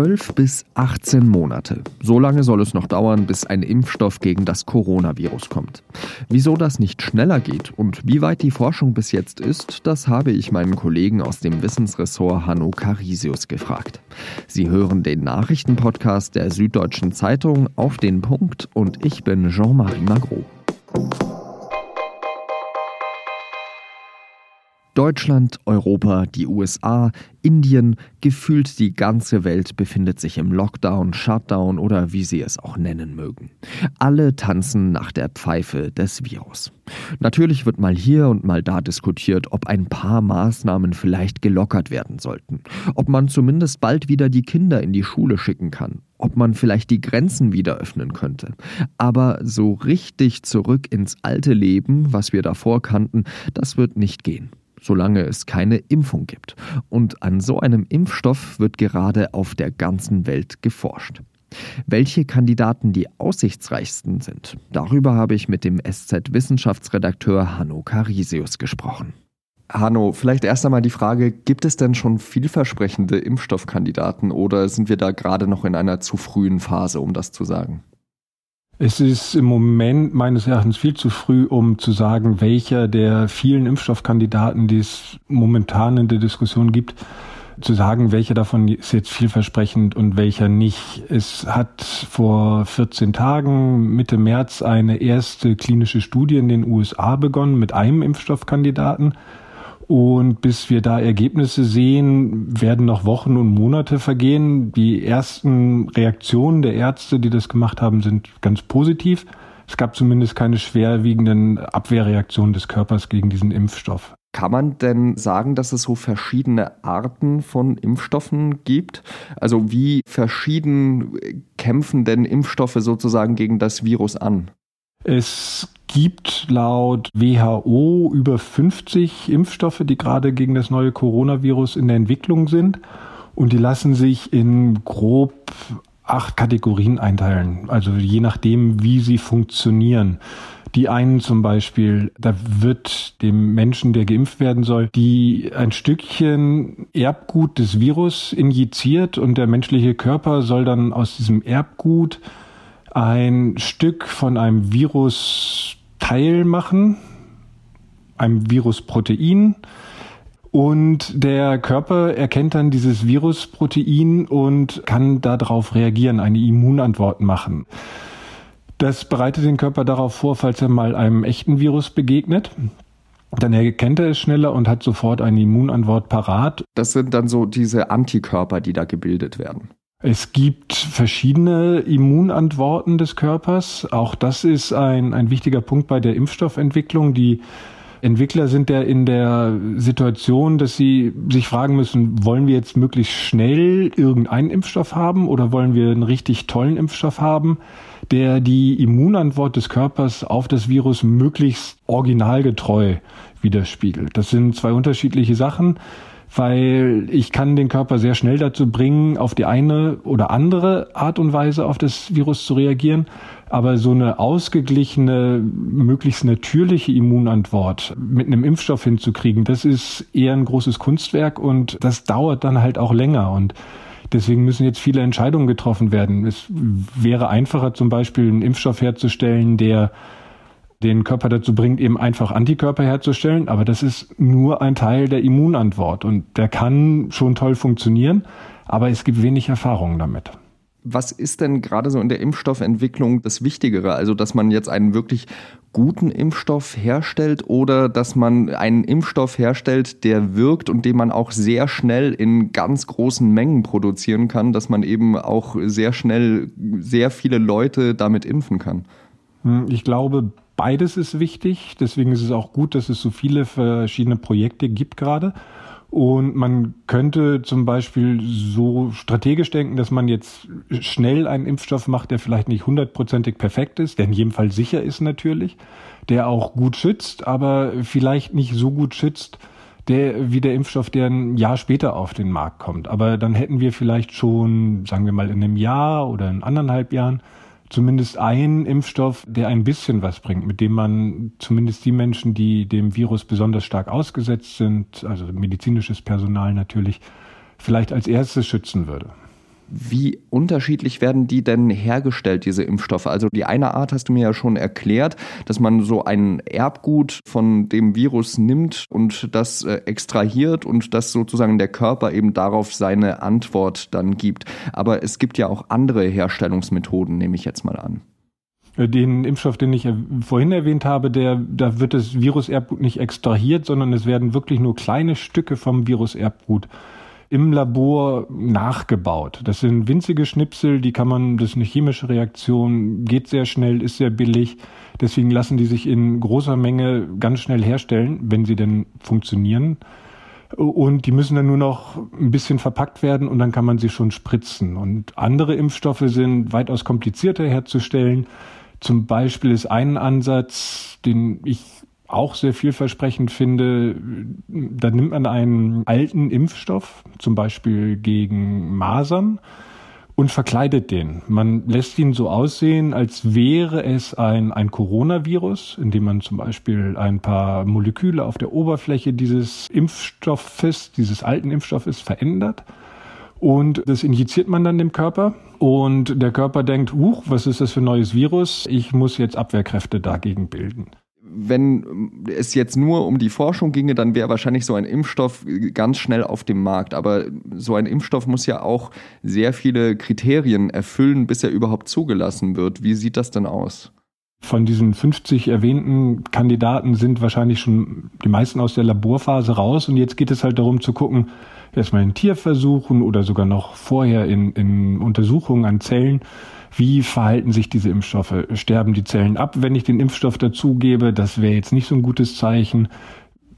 12 bis 18 Monate. So lange soll es noch dauern, bis ein Impfstoff gegen das Coronavirus kommt. Wieso das nicht schneller geht und wie weit die Forschung bis jetzt ist, das habe ich meinen Kollegen aus dem Wissensressort Hanno Carisius gefragt. Sie hören den Nachrichtenpodcast der Süddeutschen Zeitung auf den Punkt und ich bin Jean-Marie Magro. Deutschland, Europa, die USA, Indien, gefühlt die ganze Welt befindet sich im Lockdown, Shutdown oder wie Sie es auch nennen mögen. Alle tanzen nach der Pfeife des Virus. Natürlich wird mal hier und mal da diskutiert, ob ein paar Maßnahmen vielleicht gelockert werden sollten, ob man zumindest bald wieder die Kinder in die Schule schicken kann, ob man vielleicht die Grenzen wieder öffnen könnte. Aber so richtig zurück ins alte Leben, was wir davor kannten, das wird nicht gehen solange es keine Impfung gibt. Und an so einem Impfstoff wird gerade auf der ganzen Welt geforscht. Welche Kandidaten die aussichtsreichsten sind, darüber habe ich mit dem SZ-Wissenschaftsredakteur Hanno Carisius gesprochen. Hanno, vielleicht erst einmal die Frage, gibt es denn schon vielversprechende Impfstoffkandidaten oder sind wir da gerade noch in einer zu frühen Phase, um das zu sagen? Es ist im Moment meines Erachtens viel zu früh, um zu sagen, welcher der vielen Impfstoffkandidaten, die es momentan in der Diskussion gibt, zu sagen, welcher davon ist jetzt vielversprechend und welcher nicht. Es hat vor 14 Tagen, Mitte März, eine erste klinische Studie in den USA begonnen mit einem Impfstoffkandidaten. Und bis wir da Ergebnisse sehen, werden noch Wochen und Monate vergehen. Die ersten Reaktionen der Ärzte, die das gemacht haben, sind ganz positiv. Es gab zumindest keine schwerwiegenden Abwehrreaktionen des Körpers gegen diesen Impfstoff. Kann man denn sagen, dass es so verschiedene Arten von Impfstoffen gibt? Also wie verschieden kämpfen denn Impfstoffe sozusagen gegen das Virus an? Es gibt laut WHO über 50 Impfstoffe, die gerade gegen das neue Coronavirus in der Entwicklung sind. Und die lassen sich in grob acht Kategorien einteilen. Also je nachdem, wie sie funktionieren. Die einen zum Beispiel, da wird dem Menschen, der geimpft werden soll, die ein Stückchen Erbgut des Virus injiziert und der menschliche Körper soll dann aus diesem Erbgut ein Stück von einem Virusteil machen, einem Virusprotein. Und der Körper erkennt dann dieses Virusprotein und kann darauf reagieren, eine Immunantwort machen. Das bereitet den Körper darauf vor, falls er mal einem echten Virus begegnet. Dann erkennt er es schneller und hat sofort eine Immunantwort parat. Das sind dann so diese Antikörper, die da gebildet werden. Es gibt verschiedene Immunantworten des Körpers. Auch das ist ein, ein wichtiger Punkt bei der Impfstoffentwicklung. Die Entwickler sind ja in der Situation, dass sie sich fragen müssen, wollen wir jetzt möglichst schnell irgendeinen Impfstoff haben oder wollen wir einen richtig tollen Impfstoff haben, der die Immunantwort des Körpers auf das Virus möglichst originalgetreu widerspiegelt. Das sind zwei unterschiedliche Sachen weil ich kann den Körper sehr schnell dazu bringen, auf die eine oder andere Art und Weise auf das Virus zu reagieren. Aber so eine ausgeglichene, möglichst natürliche Immunantwort mit einem Impfstoff hinzukriegen, das ist eher ein großes Kunstwerk und das dauert dann halt auch länger und Deswegen müssen jetzt viele Entscheidungen getroffen werden. Es wäre einfacher, zum Beispiel einen Impfstoff herzustellen, der den Körper dazu bringt, eben einfach Antikörper herzustellen. Aber das ist nur ein Teil der Immunantwort und der kann schon toll funktionieren, aber es gibt wenig Erfahrung damit. Was ist denn gerade so in der Impfstoffentwicklung das Wichtigere? Also, dass man jetzt einen wirklich guten Impfstoff herstellt oder dass man einen Impfstoff herstellt, der wirkt und den man auch sehr schnell in ganz großen Mengen produzieren kann, dass man eben auch sehr schnell sehr viele Leute damit impfen kann? Hm, ich glaube, Beides ist wichtig. Deswegen ist es auch gut, dass es so viele verschiedene Projekte gibt gerade. Und man könnte zum Beispiel so strategisch denken, dass man jetzt schnell einen Impfstoff macht, der vielleicht nicht hundertprozentig perfekt ist, der in jedem Fall sicher ist natürlich, der auch gut schützt, aber vielleicht nicht so gut schützt, der, wie der Impfstoff, der ein Jahr später auf den Markt kommt. Aber dann hätten wir vielleicht schon, sagen wir mal, in einem Jahr oder in anderthalb Jahren zumindest ein Impfstoff, der ein bisschen was bringt, mit dem man zumindest die Menschen, die dem Virus besonders stark ausgesetzt sind, also medizinisches Personal natürlich, vielleicht als erstes schützen würde. Wie unterschiedlich werden die denn hergestellt, diese Impfstoffe? Also die eine Art hast du mir ja schon erklärt, dass man so ein Erbgut von dem Virus nimmt und das äh, extrahiert und das sozusagen der Körper eben darauf seine Antwort dann gibt. Aber es gibt ja auch andere Herstellungsmethoden, nehme ich jetzt mal an. Äh, den Impfstoff, den ich vorhin erwähnt habe, der, da wird das Viruserbgut nicht extrahiert, sondern es werden wirklich nur kleine Stücke vom Viruserbgut im Labor nachgebaut. Das sind winzige Schnipsel, die kann man, das ist eine chemische Reaktion, geht sehr schnell, ist sehr billig. Deswegen lassen die sich in großer Menge ganz schnell herstellen, wenn sie denn funktionieren. Und die müssen dann nur noch ein bisschen verpackt werden und dann kann man sie schon spritzen. Und andere Impfstoffe sind weitaus komplizierter herzustellen. Zum Beispiel ist ein Ansatz, den ich auch sehr vielversprechend finde, da nimmt man einen alten Impfstoff, zum Beispiel gegen Masern, und verkleidet den. Man lässt ihn so aussehen, als wäre es ein, ein Coronavirus, indem man zum Beispiel ein paar Moleküle auf der Oberfläche dieses Impfstoffes, dieses alten Impfstoffes verändert. Und das injiziert man dann dem Körper und der Körper denkt, huch, was ist das für ein neues Virus? Ich muss jetzt Abwehrkräfte dagegen bilden wenn es jetzt nur um die Forschung ginge, dann wäre wahrscheinlich so ein Impfstoff ganz schnell auf dem Markt. Aber so ein Impfstoff muss ja auch sehr viele Kriterien erfüllen, bis er überhaupt zugelassen wird. Wie sieht das denn aus? Von diesen 50 erwähnten Kandidaten sind wahrscheinlich schon die meisten aus der Laborphase raus. Und jetzt geht es halt darum zu gucken, erstmal in Tierversuchen oder sogar noch vorher in, in Untersuchungen an Zellen, wie verhalten sich diese Impfstoffe? Sterben die Zellen ab, wenn ich den Impfstoff dazugebe? Das wäre jetzt nicht so ein gutes Zeichen.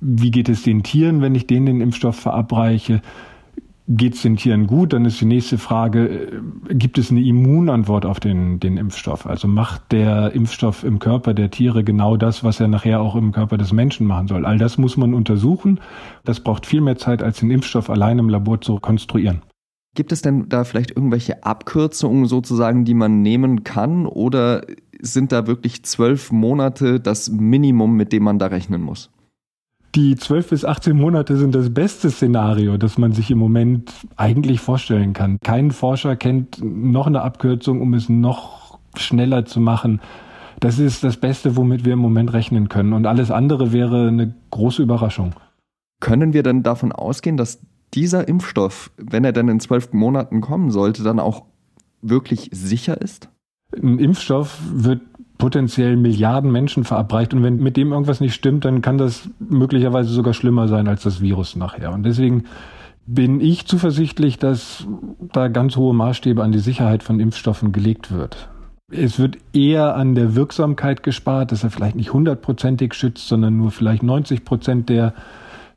Wie geht es den Tieren, wenn ich denen den Impfstoff verabreiche? Geht es den Tieren gut? Dann ist die nächste Frage, äh, gibt es eine Immunantwort auf den, den Impfstoff? Also macht der Impfstoff im Körper der Tiere genau das, was er nachher auch im Körper des Menschen machen soll? All das muss man untersuchen. Das braucht viel mehr Zeit, als den Impfstoff allein im Labor zu konstruieren. Gibt es denn da vielleicht irgendwelche Abkürzungen sozusagen, die man nehmen kann? Oder sind da wirklich zwölf Monate das Minimum, mit dem man da rechnen muss? Die zwölf bis 18 Monate sind das beste Szenario, das man sich im Moment eigentlich vorstellen kann. Kein Forscher kennt noch eine Abkürzung, um es noch schneller zu machen. Das ist das Beste, womit wir im Moment rechnen können. Und alles andere wäre eine große Überraschung. Können wir denn davon ausgehen, dass dieser Impfstoff, wenn er dann in zwölf Monaten kommen sollte, dann auch wirklich sicher ist? Ein Impfstoff wird potenziell Milliarden Menschen verabreicht und wenn mit dem irgendwas nicht stimmt, dann kann das möglicherweise sogar schlimmer sein als das Virus nachher. Und deswegen bin ich zuversichtlich, dass da ganz hohe Maßstäbe an die Sicherheit von Impfstoffen gelegt wird. Es wird eher an der Wirksamkeit gespart, dass er vielleicht nicht hundertprozentig schützt, sondern nur vielleicht 90 Prozent der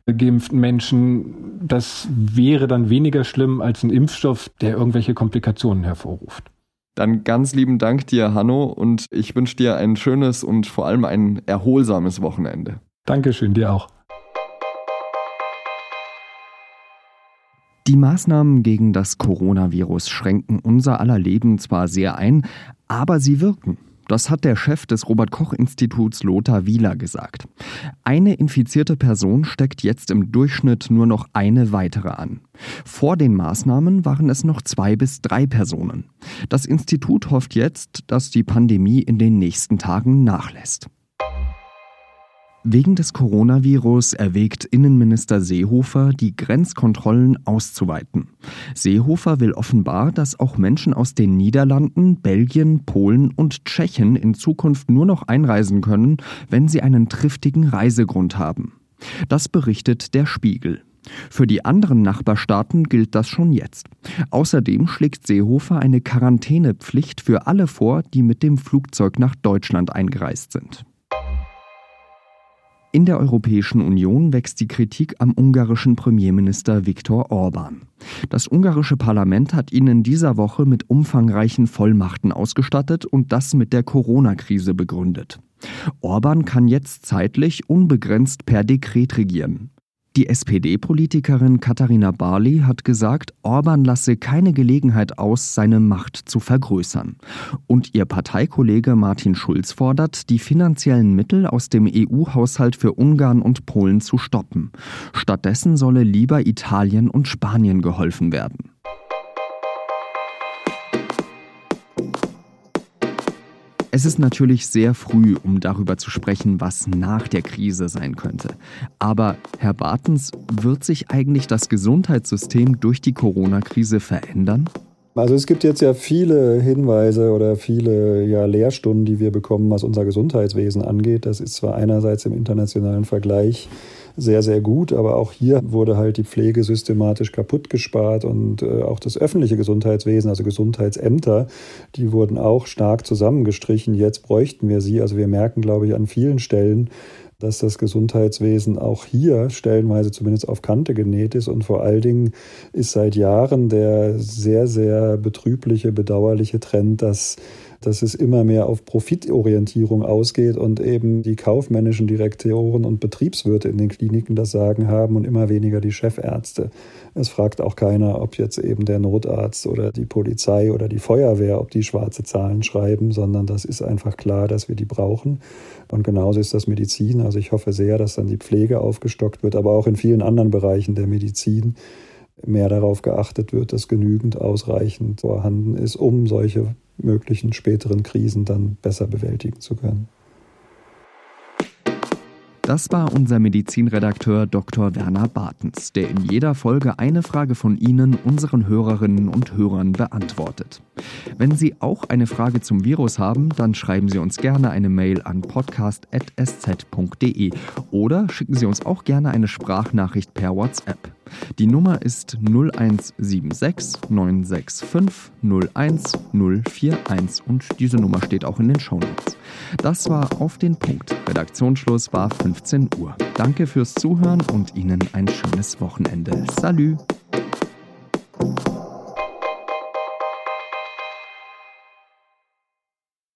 geimpften Menschen, das wäre dann weniger schlimm als ein Impfstoff, der irgendwelche Komplikationen hervorruft. Dann ganz lieben Dank dir, Hanno, und ich wünsche dir ein schönes und vor allem ein erholsames Wochenende. Dankeschön, dir auch. Die Maßnahmen gegen das Coronavirus schränken unser aller Leben zwar sehr ein, aber sie wirken. Das hat der Chef des Robert Koch Instituts Lothar Wieler gesagt. Eine infizierte Person steckt jetzt im Durchschnitt nur noch eine weitere an. Vor den Maßnahmen waren es noch zwei bis drei Personen. Das Institut hofft jetzt, dass die Pandemie in den nächsten Tagen nachlässt. Wegen des Coronavirus erwägt Innenminister Seehofer, die Grenzkontrollen auszuweiten. Seehofer will offenbar, dass auch Menschen aus den Niederlanden, Belgien, Polen und Tschechien in Zukunft nur noch einreisen können, wenn sie einen triftigen Reisegrund haben. Das berichtet der Spiegel. Für die anderen Nachbarstaaten gilt das schon jetzt. Außerdem schlägt Seehofer eine Quarantänepflicht für alle vor, die mit dem Flugzeug nach Deutschland eingereist sind. In der Europäischen Union wächst die Kritik am ungarischen Premierminister Viktor Orban. Das ungarische Parlament hat ihn in dieser Woche mit umfangreichen Vollmachten ausgestattet und das mit der Corona-Krise begründet. Orban kann jetzt zeitlich unbegrenzt per Dekret regieren. Die SPD-Politikerin Katharina Barley hat gesagt, Orban lasse keine Gelegenheit aus, seine Macht zu vergrößern. Und ihr Parteikollege Martin Schulz fordert, die finanziellen Mittel aus dem EU-Haushalt für Ungarn und Polen zu stoppen. Stattdessen solle lieber Italien und Spanien geholfen werden. Es ist natürlich sehr früh, um darüber zu sprechen, was nach der Krise sein könnte. Aber Herr Bartens, wird sich eigentlich das Gesundheitssystem durch die Corona-Krise verändern? Also es gibt jetzt ja viele Hinweise oder viele ja, Lehrstunden, die wir bekommen, was unser Gesundheitswesen angeht. Das ist zwar einerseits im internationalen Vergleich sehr, sehr gut, aber auch hier wurde halt die Pflege systematisch kaputt gespart und äh, auch das öffentliche Gesundheitswesen, also Gesundheitsämter, die wurden auch stark zusammengestrichen. Jetzt bräuchten wir sie. Also wir merken, glaube ich, an vielen Stellen, dass das Gesundheitswesen auch hier stellenweise zumindest auf Kante genäht ist. Und vor allen Dingen ist seit Jahren der sehr, sehr betrübliche, bedauerliche Trend, dass dass es immer mehr auf Profitorientierung ausgeht und eben die kaufmännischen Direktoren und Betriebswirte in den Kliniken das Sagen haben und immer weniger die Chefärzte. Es fragt auch keiner, ob jetzt eben der Notarzt oder die Polizei oder die Feuerwehr, ob die schwarze Zahlen schreiben, sondern das ist einfach klar, dass wir die brauchen. Und genauso ist das Medizin. Also ich hoffe sehr, dass dann die Pflege aufgestockt wird, aber auch in vielen anderen Bereichen der Medizin mehr darauf geachtet wird, dass genügend ausreichend vorhanden ist, um solche möglichen späteren Krisen dann besser bewältigen zu können. Das war unser Medizinredakteur Dr. Werner Bartens, der in jeder Folge eine Frage von Ihnen, unseren Hörerinnen und Hörern, beantwortet. Wenn Sie auch eine Frage zum Virus haben, dann schreiben Sie uns gerne eine Mail an podcast.sz.de oder schicken Sie uns auch gerne eine Sprachnachricht per WhatsApp. Die Nummer ist 0176 965 01041 und diese Nummer steht auch in den Shownotes. Das war auf den Punkt. Redaktionsschluss war 15 Uhr. Danke fürs Zuhören und Ihnen ein schönes Wochenende. Salü!